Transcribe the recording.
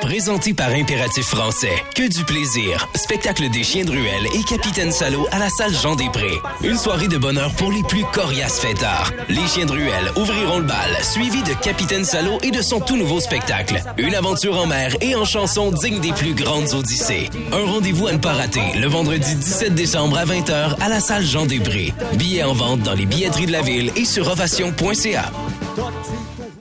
Présenté par Impératif Français. Que du plaisir. Spectacle des chiens de ruelle et Capitaine Salaud à la salle Jean Després. Une soirée de bonheur pour les plus coriaces fêtards. Les chiens de ruelle ouvriront le bal, suivi de Capitaine Salaud et de son tout nouveau spectacle. Une aventure en mer et en chanson digne des plus grandes odyssées. Un rendez-vous à ne pas rater le vendredi 17 décembre à 20h à la salle Jean Després. Billets en vente dans les billetteries de la ville et sur ovation.ca.